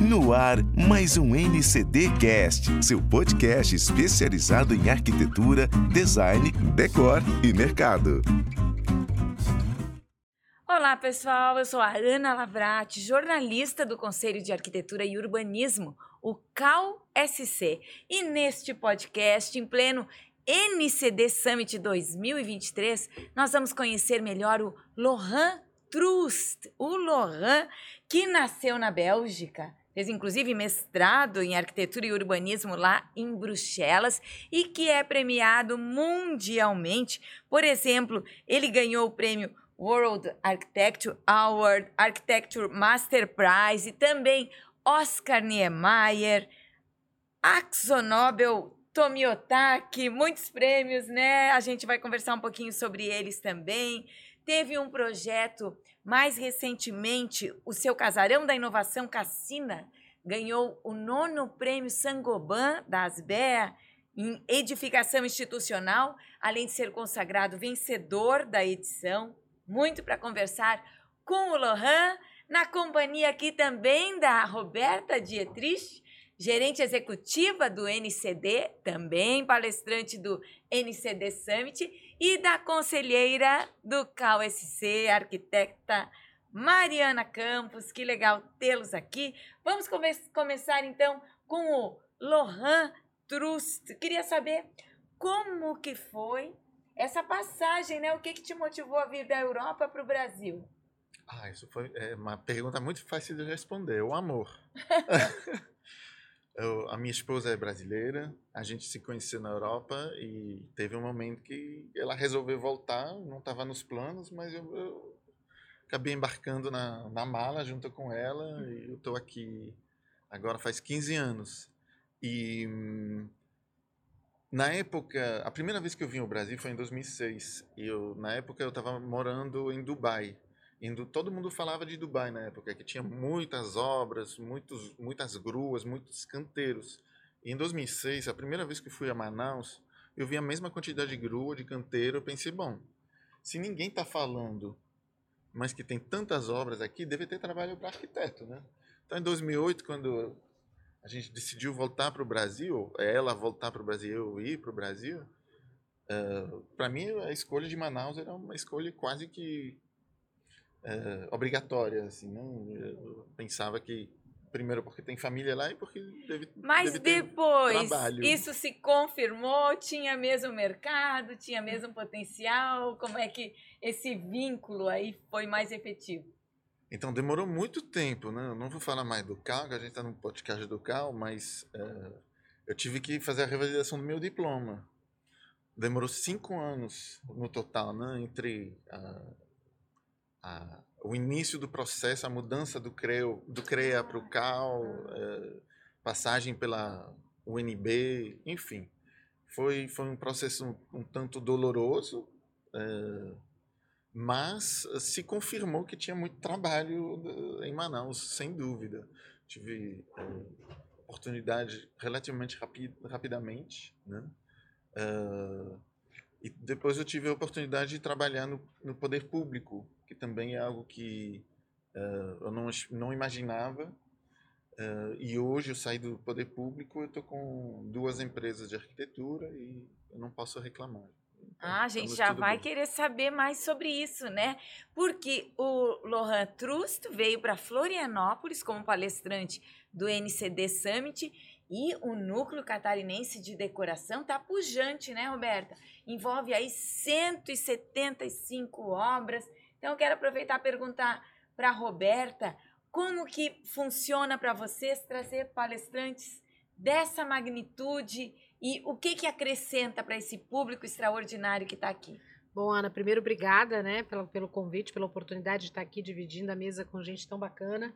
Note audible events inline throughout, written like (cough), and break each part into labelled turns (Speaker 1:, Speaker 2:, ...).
Speaker 1: No ar, mais um NCD Cast, seu podcast especializado em arquitetura, design, decor e mercado.
Speaker 2: Olá, pessoal. Eu sou a Ana Lavrati, jornalista do Conselho de Arquitetura e Urbanismo, o CAL-SC. E neste podcast, em pleno NCD Summit 2023, nós vamos conhecer melhor o Laurent Trust, o Laurent, que nasceu na Bélgica, fez inclusive mestrado em arquitetura e urbanismo lá em Bruxelas e que é premiado mundialmente. Por exemplo, ele ganhou o prêmio World Architecture Award, Architecture Master Prize e também Oscar Niemeyer, Axonobel Tomiotaki, muitos prêmios, né? A gente vai conversar um pouquinho sobre eles também. Teve um projeto mais recentemente, o seu Casarão da Inovação Cassina ganhou o nono prêmio Sangoban da Asbea em edificação institucional, além de ser consagrado vencedor da edição. Muito para conversar com o Lohan, na companhia aqui também da Roberta Dietrich, gerente executiva do NCD, também palestrante do NCD Summit, e da conselheira do CAUSC, arquiteta Mariana Campos. Que legal tê-los aqui. Vamos come começar então com o Lohan Trust. Queria saber como que foi essa passagem, né? O que, que te motivou a vir da Europa para o Brasil?
Speaker 3: Ah, isso foi é, uma pergunta muito fácil de responder. O amor. (laughs) Eu, a minha esposa é brasileira, a gente se conheceu na Europa e teve um momento que ela resolveu voltar, não estava nos planos, mas eu, eu, acabei embarcando na, na mala junto com ela e eu estou aqui agora faz 15 anos. E na época, a primeira vez que eu vim ao Brasil foi em 2006. E eu, na época eu estava morando em Dubai. Indo, todo mundo falava de Dubai na época, que tinha muitas obras, muitos, muitas gruas, muitos canteiros. E em 2006, a primeira vez que fui a Manaus, eu vi a mesma quantidade de grua, de canteiro. Eu pensei, bom, se ninguém está falando, mas que tem tantas obras aqui, deve ter trabalho para arquiteto, né? Então, em 2008, quando a gente decidiu voltar para o Brasil, ela voltar para o Brasil, eu ir para o Brasil, uh, eh, para mim a escolha de Manaus era uma escolha quase que é, obrigatória, assim, não eu pensava que primeiro porque tem família lá e porque deve
Speaker 2: Mas
Speaker 3: deve
Speaker 2: depois
Speaker 3: trabalho.
Speaker 2: isso se confirmou, tinha mesmo mercado, tinha mesmo potencial, como é que esse vínculo aí foi mais efetivo?
Speaker 3: Então demorou muito tempo, né? Eu não vou falar mais do CAL, que a gente está no podcast do CAL, mas é, eu tive que fazer a revalidação do meu diploma. Demorou cinco anos no total, né? Entre a, a, o início do processo, a mudança do, CREO, do CREA para o CAL, é, passagem pela UNB, enfim. Foi, foi um processo um, um tanto doloroso, é, mas se confirmou que tinha muito trabalho em Manaus, sem dúvida. Tive é, oportunidade relativamente rapi rapidamente, né? Uh, e depois eu tive a oportunidade de trabalhar no, no poder público, que também é algo que uh, eu não, não imaginava. Uh, e hoje eu saí do poder público, eu estou com duas empresas de arquitetura e eu não posso reclamar.
Speaker 2: Então, ah, a gente já vai bem. querer saber mais sobre isso, né? Porque o Lohan Trust veio para Florianópolis como palestrante do NCD Summit e o núcleo catarinense de decoração tá pujante, né, Roberta? Envolve aí 175 obras então, eu quero aproveitar e perguntar para a Roberta como que funciona para vocês trazer palestrantes dessa magnitude e o que, que acrescenta para esse público extraordinário que está aqui.
Speaker 4: Bom, Ana, primeiro, obrigada né, pelo, pelo convite, pela oportunidade de estar aqui dividindo a mesa com gente tão bacana.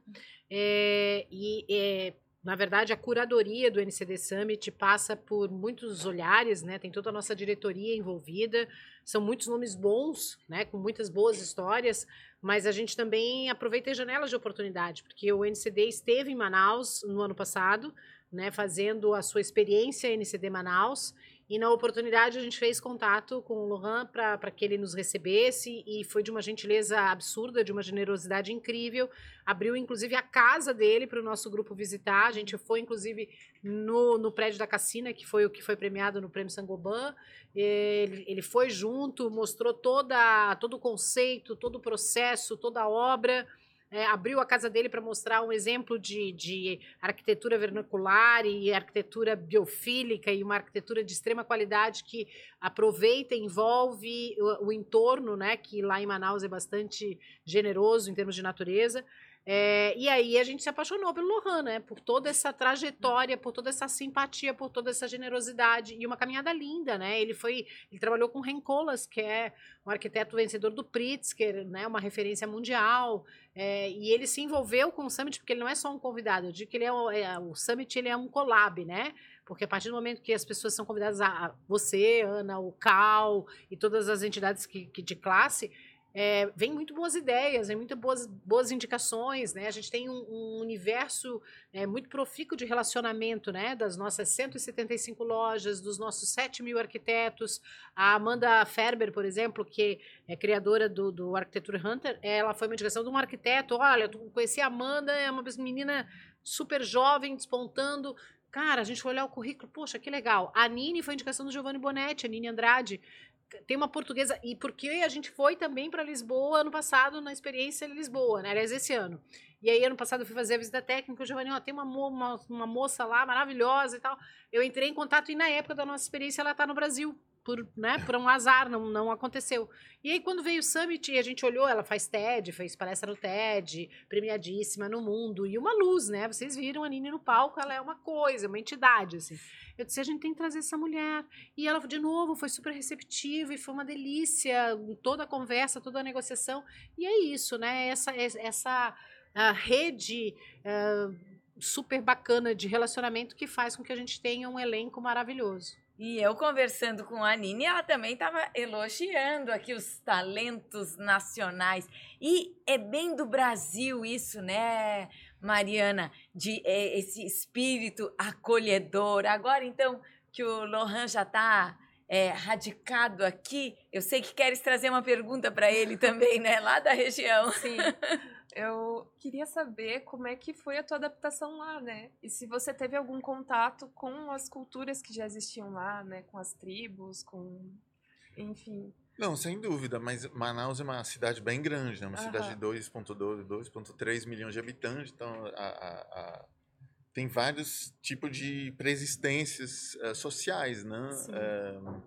Speaker 4: É, e é, na verdade, a curadoria do NCD Summit passa por muitos olhares, né? Tem toda a nossa diretoria envolvida, são muitos nomes bons, né? Com muitas boas histórias, mas a gente também aproveita as janelas de oportunidade, porque o NCD esteve em Manaus no ano passado, né? Fazendo a sua experiência NCD Manaus E na oportunidade a gente fez contato com o Lohan para que ele nos recebesse e foi de uma gentileza absurda, de uma generosidade incrível. Abriu inclusive a casa dele para o nosso grupo visitar. A gente foi inclusive no, no prédio da Cassina, que foi o que foi premiado no Prêmio Sangoban. Ele, ele foi junto, mostrou toda, todo o conceito, todo o processo, toda a obra é, abriu a casa dele para mostrar um exemplo de, de arquitetura vernacular e arquitetura biofílica e uma arquitetura de extrema qualidade que aproveita e envolve o, o entorno, né, que lá em Manaus é bastante generoso em termos de natureza. É, e aí a gente se apaixonou pelo Lohan, né? Por toda essa trajetória, por toda essa simpatia, por toda essa generosidade e uma caminhada linda, né? Ele foi, ele trabalhou com Rencolas, que é um arquiteto vencedor do Pritzker, né? Uma referência mundial. É, e ele se envolveu com o Summit porque ele não é só um convidado. Eu digo que ele é, é o Summit, ele é um collab, né? Porque a partir do momento que as pessoas são convidadas a, a você, Ana, o Cal e todas as entidades que, que de classe é, vem muito boas ideias, vem muito boas, boas indicações, né? A gente tem um, um universo é, muito profícuo de relacionamento, né? Das nossas 175 lojas, dos nossos 7 mil arquitetos. A Amanda Ferber, por exemplo, que é criadora do, do Architecture Hunter, ela foi uma indicação de um arquiteto. Olha, tu conheci a Amanda, é uma menina super jovem, despontando. Cara, a gente foi olhar o currículo, poxa, que legal. A Nini foi indicação do Giovanni Bonetti, a Nini Andrade tem uma portuguesa. E porque a gente foi também para Lisboa ano passado, na experiência Lisboa, né? Aliás, esse ano. E aí, ano passado, eu fui fazer a visita técnica. O Giovanni, ó, tem uma, uma, uma moça lá maravilhosa e tal. Eu entrei em contato e, na época da nossa experiência, ela está no Brasil por, né, por um azar, não, não aconteceu. E aí, quando veio o Summit a gente olhou, ela faz TED, fez palestra no TED, premiadíssima no mundo, e uma luz, né? Vocês viram a Nini no palco, ela é uma coisa, uma entidade, assim. Eu disse, a gente tem que trazer essa mulher. E ela, de novo, foi super receptiva e foi uma delícia, toda a conversa, toda a negociação. E é isso, né? Essa, essa rede... Uh, super bacana de relacionamento que faz com que a gente tenha um elenco maravilhoso.
Speaker 2: E eu conversando com a Nini, ela também estava elogiando aqui os talentos nacionais. E é bem do Brasil isso, né, Mariana? De é, esse espírito acolhedor. Agora, então, que o Lohan já está é, radicado aqui, eu sei que queres trazer uma pergunta para ele também, né? Lá da região.
Speaker 5: Sim. (laughs) Eu queria saber como é que foi a tua adaptação lá, né? E se você teve algum contato com as culturas que já existiam lá, né? Com as tribos, com... Enfim.
Speaker 3: Não, sem dúvida, mas Manaus é uma cidade bem grande, né? Uma cidade de 2,2, 2,3 milhões de habitantes, então a, a, a, tem vários tipos de preexistências uh, sociais, né? Uh,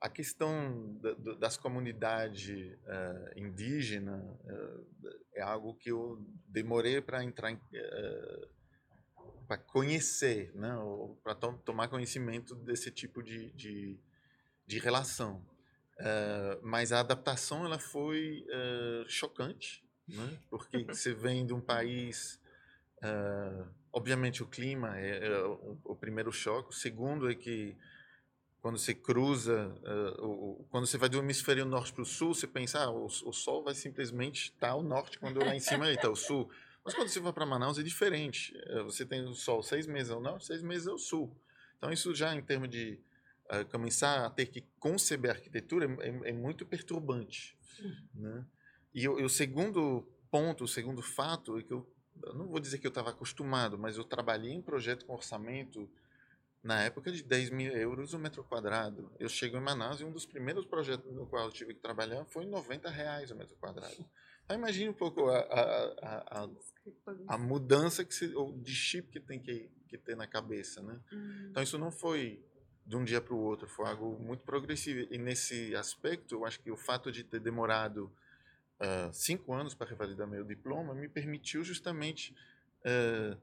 Speaker 3: a questão da, das comunidades uh, indígenas uh, é algo que eu demorei para entrar uh, para conhecer, né, para to tomar conhecimento desse tipo de, de, de relação. mas a adaptação ela foi chocante, né, porque (laughs) você vem de um país, obviamente o clima é, é o, o primeiro choque, o segundo é que quando você cruza, uh, quando você vai do hemisfério norte para o sul, você pensa, ah, o, o, sol vai simplesmente estar tá ao norte, quando lá em cima está o sul. Mas quando você vai para Manaus é diferente. Uh, você tem o sol seis meses ao norte, seis meses ao sul. Então isso já em termos de uh, começar a ter que conceber arquitetura é, é, é muito perturbante. Né? E, o, e o segundo ponto, o segundo fato, é que eu, eu não vou dizer que eu estava acostumado, mas eu trabalhei em projeto com orçamento na época de 10 mil euros o metro quadrado. Eu chego em Manaus e um dos primeiros projetos no qual eu tive que trabalhar foi 90 reais o metro quadrado. Então imagine um pouco a, a, a, a mudança que se, ou de chip que tem que, que ter na cabeça, né? Uhum. Então isso não foi de um dia para o outro, foi algo muito progressivo. E nesse aspecto, eu acho que o fato de ter demorado uh, cinco anos para revalidar meu diploma me permitiu justamente uh,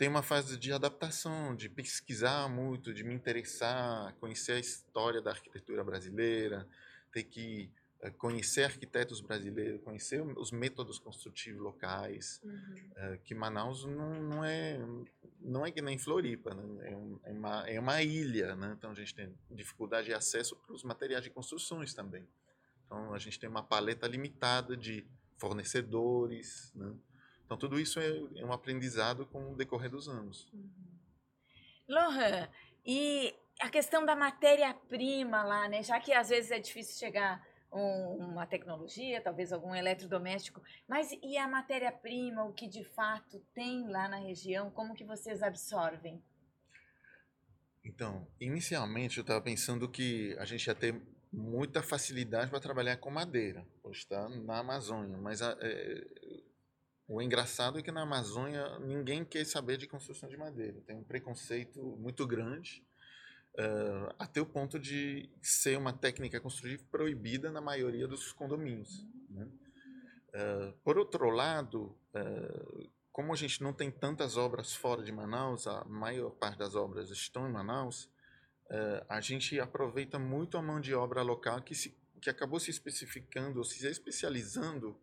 Speaker 3: tem uma fase de adaptação, de pesquisar muito, de me interessar, conhecer a história da arquitetura brasileira, ter que uh, conhecer arquitetos brasileiros, conhecer os métodos construtivos locais, uhum. uh, que Manaus não, não, é não é que nem Floripa, né? é, um, é, uma, é uma ilha, né? então a gente tem dificuldade de acesso para os materiais de construções também. Então a gente tem uma paleta limitada de fornecedores, né? Então, tudo isso é, é um aprendizado com o decorrer dos anos. Uhum.
Speaker 2: Lohan, e a questão da matéria-prima lá, né? Já que às vezes é difícil chegar um, uma tecnologia, talvez algum eletrodoméstico, mas e a matéria-prima, o que de fato tem lá na região, como que vocês absorvem?
Speaker 3: Então, inicialmente eu estava pensando que a gente ia ter muita facilidade para trabalhar com madeira, pois está na Amazônia, mas a, é, o engraçado é que na Amazônia ninguém quer saber de construção de madeira, tem um preconceito muito grande, uh, até o ponto de ser uma técnica construtiva proibida na maioria dos condomínios. Né? Uh, por outro lado, uh, como a gente não tem tantas obras fora de Manaus, a maior parte das obras estão em Manaus, a gente aproveita muito a mão de obra local que, se, que acabou se especificando ou se especializando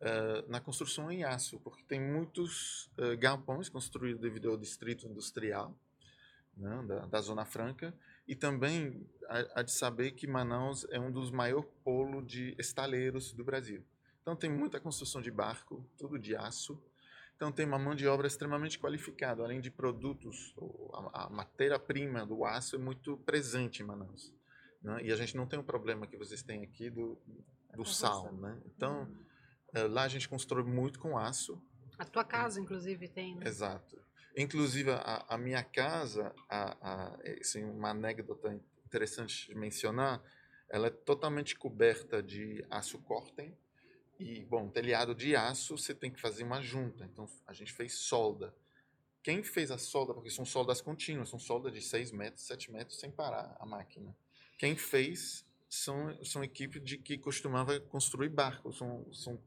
Speaker 3: uh, na construção em aço, porque tem muitos uh, galpões construídos devido ao distrito industrial né, da, da, Zona Franca, e também há de saber que Manaus é um dos maiores polos de estaleiros do Brasil. Então tem muita construção de barco, tudo de aço, então tem uma mão de obra extremamente qualificada, além de produtos, a, a matéria-prima do aço é muito presente em Manaus. Né? E a gente não tem o problema que vocês têm aqui do, do sal. Né? Então, uhum. Lá a gente constrói muito com aço.
Speaker 4: A tua casa, inclusive, tem, né?
Speaker 3: Exato. Inclusive, a, a minha casa, a, a, assim, uma anedota interessante de mencionar, ela é totalmente coberta de aço cortem, e, bom, telhado de aço, você tem que fazer uma junta. Então, a gente fez solda. Quem fez a solda, porque são soldas contínuas, são soldas de 6 metros, 7 metros, sem parar a máquina. Quem fez são, são equipes de que costumava construir barcos, são, são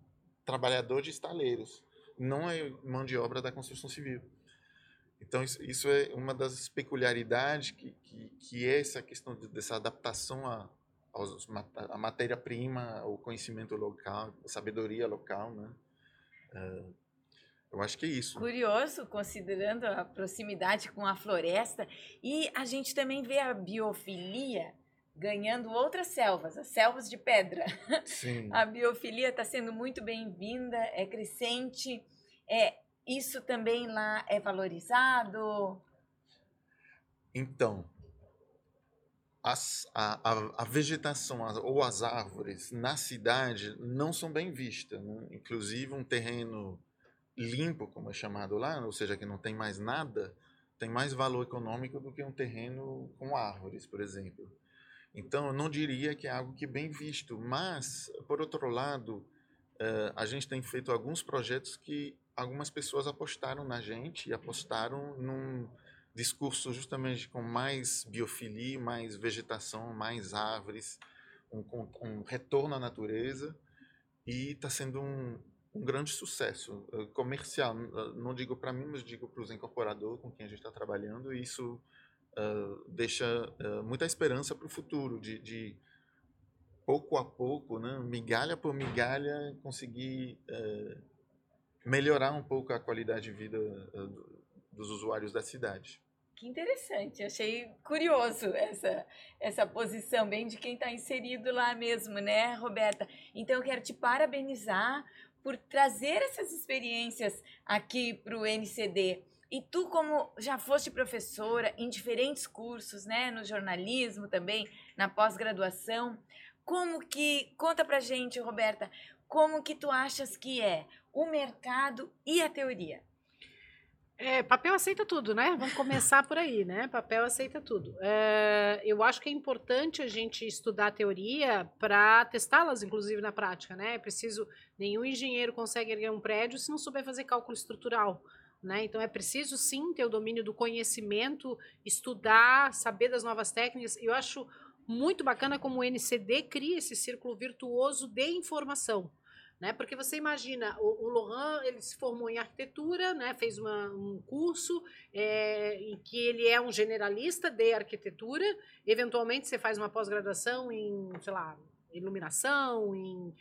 Speaker 3: trabalhadores de estaleiros, não é mão de obra da construção civil. Então, isso, é uma das peculiaridades que, que, que é essa questão de, dessa adaptação a, a matéria-prima, o conhecimento local, a sabedoria local, né? Uh, eu acho que é isso.
Speaker 2: Curioso, considerando a proximidade com a floresta. E a gente também vê a biofilia ganhando outras selvas, as selvas de pedra. (laughs)
Speaker 3: Sim.
Speaker 2: A biofilia está sendo muito bem-vinda, é crescente. É, isso também lá é valorizado?
Speaker 3: Então, as, a, a, a, vegetação ou as árvores na cidade não são bem vistas. Né? Inclusive, um terreno limpo, como é chamado lá, ou seja, que não tem mais nada, tem mais valor econômico do que um terreno com árvores, por exemplo. Então, eu não diria que é algo que é bem visto, mas, por outro lado, uh, a gente tem feito alguns projetos que algumas pessoas apostaram na gente e apostaram num discurso justamente com mais biofilia, mais vegetação, mais árvores, um, um retorno à natureza e está sendo um, um, grande sucesso uh, comercial. Uh, não digo para mim, mas digo para os incorporadores com quem a gente está trabalhando. E isso uh, deixa muita esperança para o futuro, de, de, pouco a pouco, né, migalha por migalha, conseguir melhorar um pouco a qualidade de vida dos usuários da cidade.
Speaker 2: Que interessante, achei curioso essa, essa posição, bem de quem está inserido lá mesmo, né, Roberta? Então, eu quero te parabenizar por trazer essas experiências aqui para o NCD. E tu, como já foste professora em diferentes cursos, né, no jornalismo também, na pós-graduação, como que, conta pra gente, Roberta, como que tu achas que é o mercado e a teoria?
Speaker 4: É, papel aceita tudo, né? Vamos começar por aí, né? Papel aceita tudo. É, eu acho que é importante a gente estudar a teoria para testá-las, inclusive, na prática, né? É preciso. Nenhum engenheiro consegue erguer um prédio se não souber fazer cálculo estrutural. Né? Então é preciso sim ter o domínio do conhecimento, estudar, saber das novas técnicas. Eu acho muito bacana como o NCD cria esse círculo virtuoso de informação né? Porque você imagina, o, o Lohan, ele se formou em arquitetura, né? Fez uma, um curso é, em que ele é um generalista de arquitetura. Eventualmente, você faz uma pós-graduação em, sei lá, iluminação, em uh,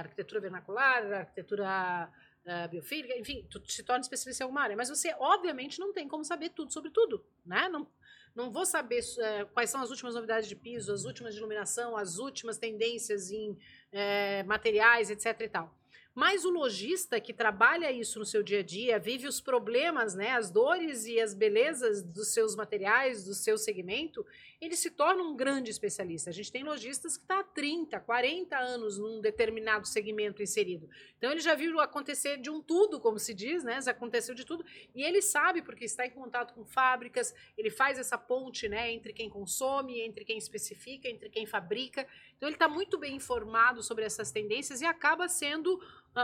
Speaker 4: arquitetura vernacular, arquitetura uh, biofísica, enfim, tu se torna especialista em alguma área. Mas você, obviamente, não tem como saber tudo sobre tudo, né? Não, não vou saber uh, quais são as últimas novidades de piso, as últimas de iluminação, as últimas tendências em é, materiais, etc e tal. Mas o lojista que trabalha isso no seu dia a dia, vive os problemas, né, as dores e as belezas dos seus materiais, do seu segmento, ele se torna um grande especialista. A gente tem lojistas que está há 30, 40 anos num determinado segmento inserido. Então ele já viu acontecer de um tudo, como se diz, né? Já aconteceu de tudo, e ele sabe porque está em contato com fábricas, ele faz essa ponte, né, entre quem consome, entre quem especifica, entre quem fabrica. Então ele está muito bem informado sobre essas tendências e acaba sendo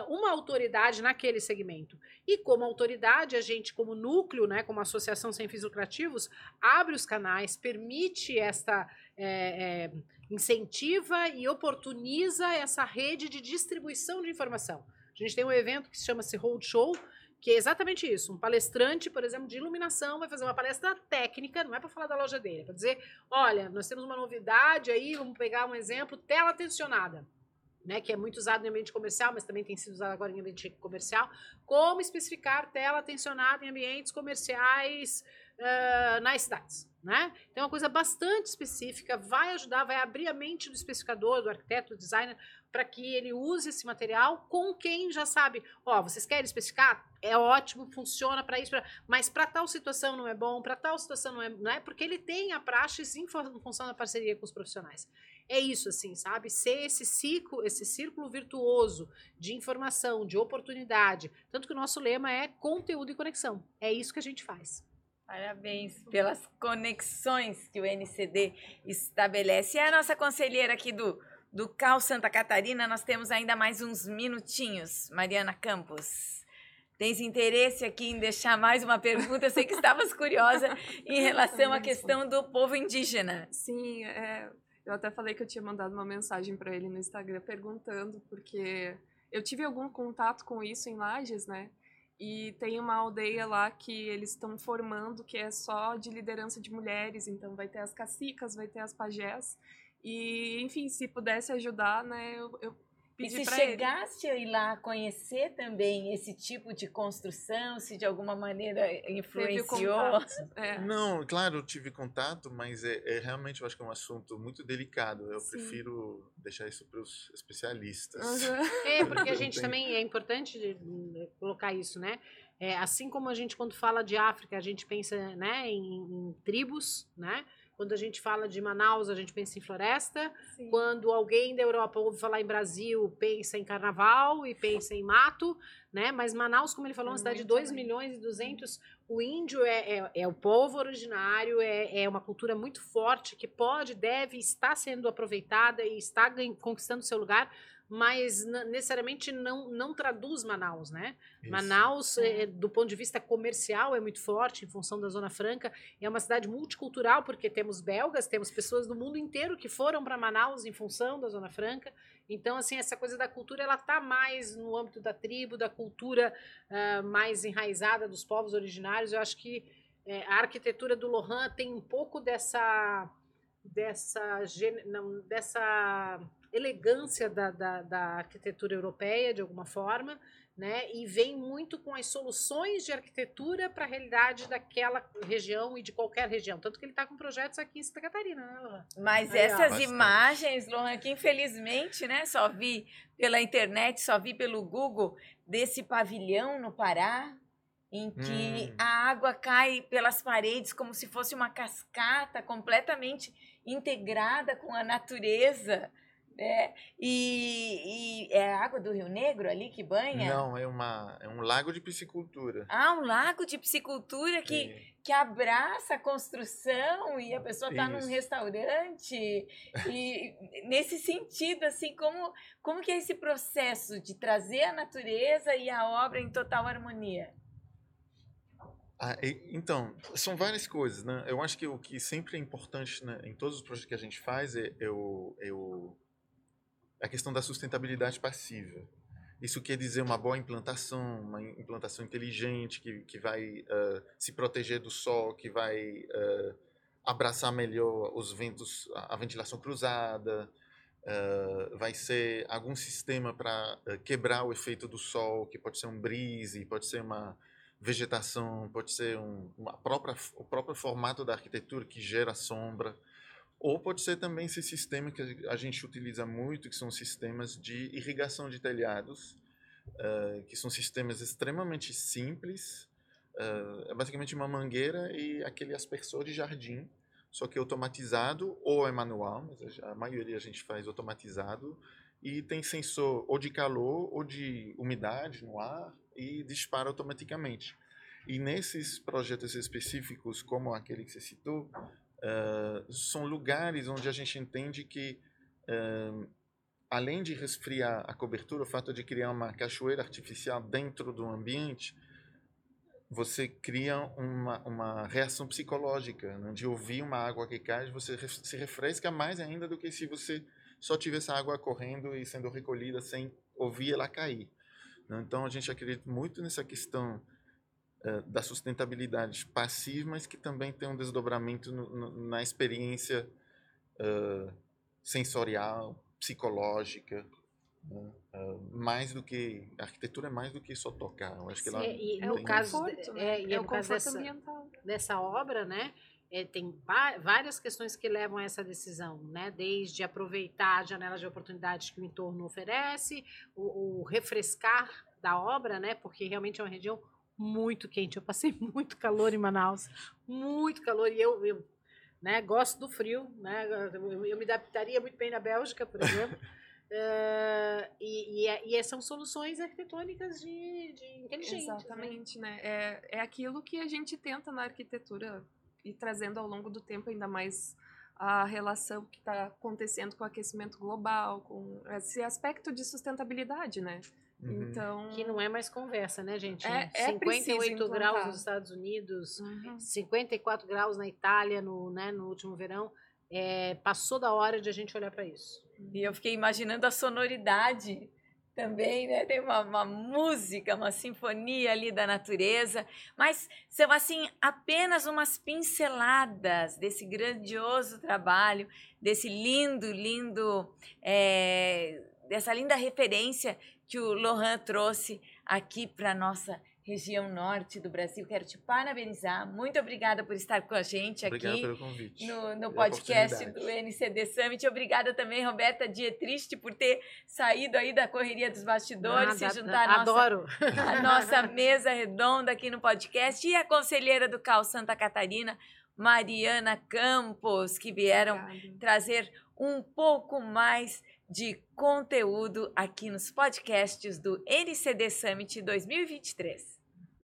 Speaker 4: uma autoridade naquele segmento. E como autoridade, a gente, como núcleo, né, como associação sem fins lucrativos, abre os canais, permite esta. É, é, incentiva e oportuniza essa rede de distribuição de informação. A gente tem um evento que se chama-se Roadshow, que é exatamente isso. Um palestrante, por exemplo, de iluminação, vai fazer uma palestra técnica, não é para falar da loja dele, é para dizer: olha, nós temos uma novidade aí, vamos pegar um exemplo, tela tensionada. Né, que é muito usado em ambiente comercial, mas também tem sido usado agora em ambiente comercial. Como especificar tela tensionada em ambientes comerciais uh, nas cidades? Né? Então, é uma coisa bastante específica, vai ajudar, vai abrir a mente do especificador, do arquiteto, do designer, para que ele use esse material com quem já sabe. Ó, vocês querem especificar? É ótimo, funciona para isso, pra... mas para tal situação não é bom, para tal situação não é, não é, porque ele tem a praxis em função da parceria com os profissionais. É isso, assim, sabe? Ser esse ciclo, esse círculo virtuoso de informação, de oportunidade. Tanto que o nosso lema é conteúdo e conexão. É isso que a gente faz.
Speaker 2: Parabéns pelas conexões que o NCD estabelece. E a nossa conselheira aqui do do Cal Santa Catarina, nós temos ainda mais uns minutinhos. Mariana Campos, tens interesse aqui em deixar mais uma pergunta? Eu sei que estavas curiosa (laughs) em relação à questão do povo indígena.
Speaker 5: Sim, é, eu até falei que eu tinha mandado uma mensagem para ele no Instagram perguntando, porque eu tive algum contato com isso em Lages, né? E tem uma aldeia lá que eles estão formando que é só de liderança de mulheres, então vai ter as cacicas, vai ter as pajés. E, enfim, se pudesse ajudar, né, eu, eu
Speaker 2: E se
Speaker 5: chegasse
Speaker 2: ele. a ir lá conhecer também esse tipo de construção, se de alguma maneira influenciou?
Speaker 3: É. (laughs) Não, claro, eu tive contato, mas é, é, realmente eu acho que é um assunto muito delicado. Eu Sim. prefiro deixar isso para os especialistas.
Speaker 4: Uhum. (laughs) É, porque a gente também é importante colocar isso, né? É, assim como a gente, quando fala de África, a gente pensa né, em, em tribos, né? Quando a gente fala de Manaus, a gente pensa em floresta. Sim. Quando alguém da Europa ouve falar em Brasil, pensa em carnaval e pensa em mato, né? Mas Manaus, como ele falou, é uma cidade de 2 milhões e 200. O índio é, é, é, o povo originário, é, é uma cultura muito forte que pode, deve, estar sendo aproveitada e está conquistando seu lugar mas necessariamente não, não traduz Manaus, né? Isso. Manaus, é, do ponto de vista comercial, é muito forte em função da Zona Franca. É uma cidade multicultural, porque temos belgas, temos pessoas do mundo inteiro que foram para Manaus em função da Zona Franca. Então, assim, essa coisa da cultura, ela está mais no âmbito da tribo, da cultura uh, mais enraizada dos povos originários. Eu acho que é, a arquitetura do Lohan tem um pouco dessa dessa, não, dessa elegância da, da, da, arquitetura europeia, de alguma forma, né? e vem muito com as soluções de arquitetura para a realidade daquela região e de qualquer região. Tanto que ele está com projetos aqui em Santa Catarina, né, Lohan?
Speaker 2: Mas Aí, essas ó, imagens, Lohan, que infelizmente né, só vi pela internet, só vi pelo Google, desse pavilhão no Pará, em que hum. a água cai pelas paredes como se fosse uma cascata completamente integrada com a natureza. É, e, e, é a água do Rio Negro ali que banha?
Speaker 3: Não, é, uma, é um lago de piscicultura.
Speaker 2: Ah, um lago de piscicultura que, que abraça a construção e a pessoa está num restaurante. E nesse sentido, assim, como, como que é esse processo de trazer a natureza e a obra em total harmonia?
Speaker 3: Ah, então, são várias coisas, né? Eu acho que o que sempre é importante né, em todos os projetos que a gente faz é, é, o, é, o, a questão da sustentabilidade passiva. Isso quer dizer uma boa implantação, uma implantação inteligente, que, que vai uh, se proteger do sol, que vai uh, abraçar melhor os ventos, a, ventilação cruzada, uh, vai ser algum sistema para quebrar o efeito do sol, que pode ser um brise, pode ser uma vegetação, pode ser um, uma própria, o próprio formato da arquitetura que gera sombra, ou pode ser também esse sistema que a gente utiliza muito, que são sistemas de irrigação de telhados, uh, que são sistemas extremamente simples. Uh, é basicamente uma mangueira e aquele aspersor de jardim, só que automatizado ou é manual, mas a maioria a gente faz automatizado. E tem sensor ou de calor ou de umidade no ar e dispara automaticamente. E nesses projetos específicos, como aquele que você citou, uh, são lugares onde a gente entende que, uh, além de resfriar a cobertura, o fato de criar uma cachoeira artificial dentro do ambiente, você cria uma, uma reação psicológica, né? de ouvir uma água que cai, você se refresca mais ainda do que se você só tivesse água correndo e sendo recolhida sem ouvir ela cair. Né? Então, a gente acredita muito nessa questão da sustentabilidade passiva, mas que também tem um desdobramento no, no, na experiência uh, sensorial, psicológica, né? Uh, mais do que a arquitetura é mais do que só tocar. Eu acho que ela
Speaker 4: e no caso, conforto, né? é, e é no caso dessa, dessa obra, né? É, tem várias questões que levam a essa decisão, né? Desde aproveitar as janelas de oportunidades que o entorno oferece, o, o refrescar da obra, né? Porque realmente é uma região muito quente. Eu passei (laughs) muito calor em Manaus, muito calor. E eu, eu né, gosto do frio, né? Eu, eu me adaptaria muito bem na Bélgica, por exemplo. Uh, (laughs) e, e, é, e, são soluções arquitetônicas de, de inteligentes.
Speaker 5: Né? Exatamente, né? né? É, é aquilo que a gente tenta na arquitetura e trazendo ao longo do tempo ainda mais a relação que está acontecendo com o aquecimento global, com esse aspecto de sustentabilidade, né? Uhum. Então.
Speaker 4: Que não é mais conversa, né, gente? É, é 58 graus nos Estados Unidos, uhum. 54 graus na Itália no, né, no último verão. É, passou da hora de a gente olhar para isso.
Speaker 2: E eu fiquei imaginando a sonoridade também, né? Tem uma, uma, música, uma sinfonia ali da natureza, mas são assim apenas umas pinceladas desse grandioso trabalho, desse lindo, lindo, é, dessa linda referência que o Lohan trouxe aqui para nossa região norte do Brasil. Quero te parabenizar. Muito obrigada por estar com a gente
Speaker 3: Obrigado
Speaker 2: aqui
Speaker 3: pelo convite.
Speaker 2: no, no podcast do NCD Summit. Obrigada também, Roberta Dietriste, por ter saído aí da correria dos bastidores
Speaker 4: ah,
Speaker 2: se juntar
Speaker 4: à nossa,
Speaker 2: a nossa mesa redonda aqui no podcast. E a conselheira do CAL Santa Catarina, Mariana Campos, que vieram Obrigada. trazer um pouco mais de conteúdo aqui nos podcasts do NCD Summit 2023.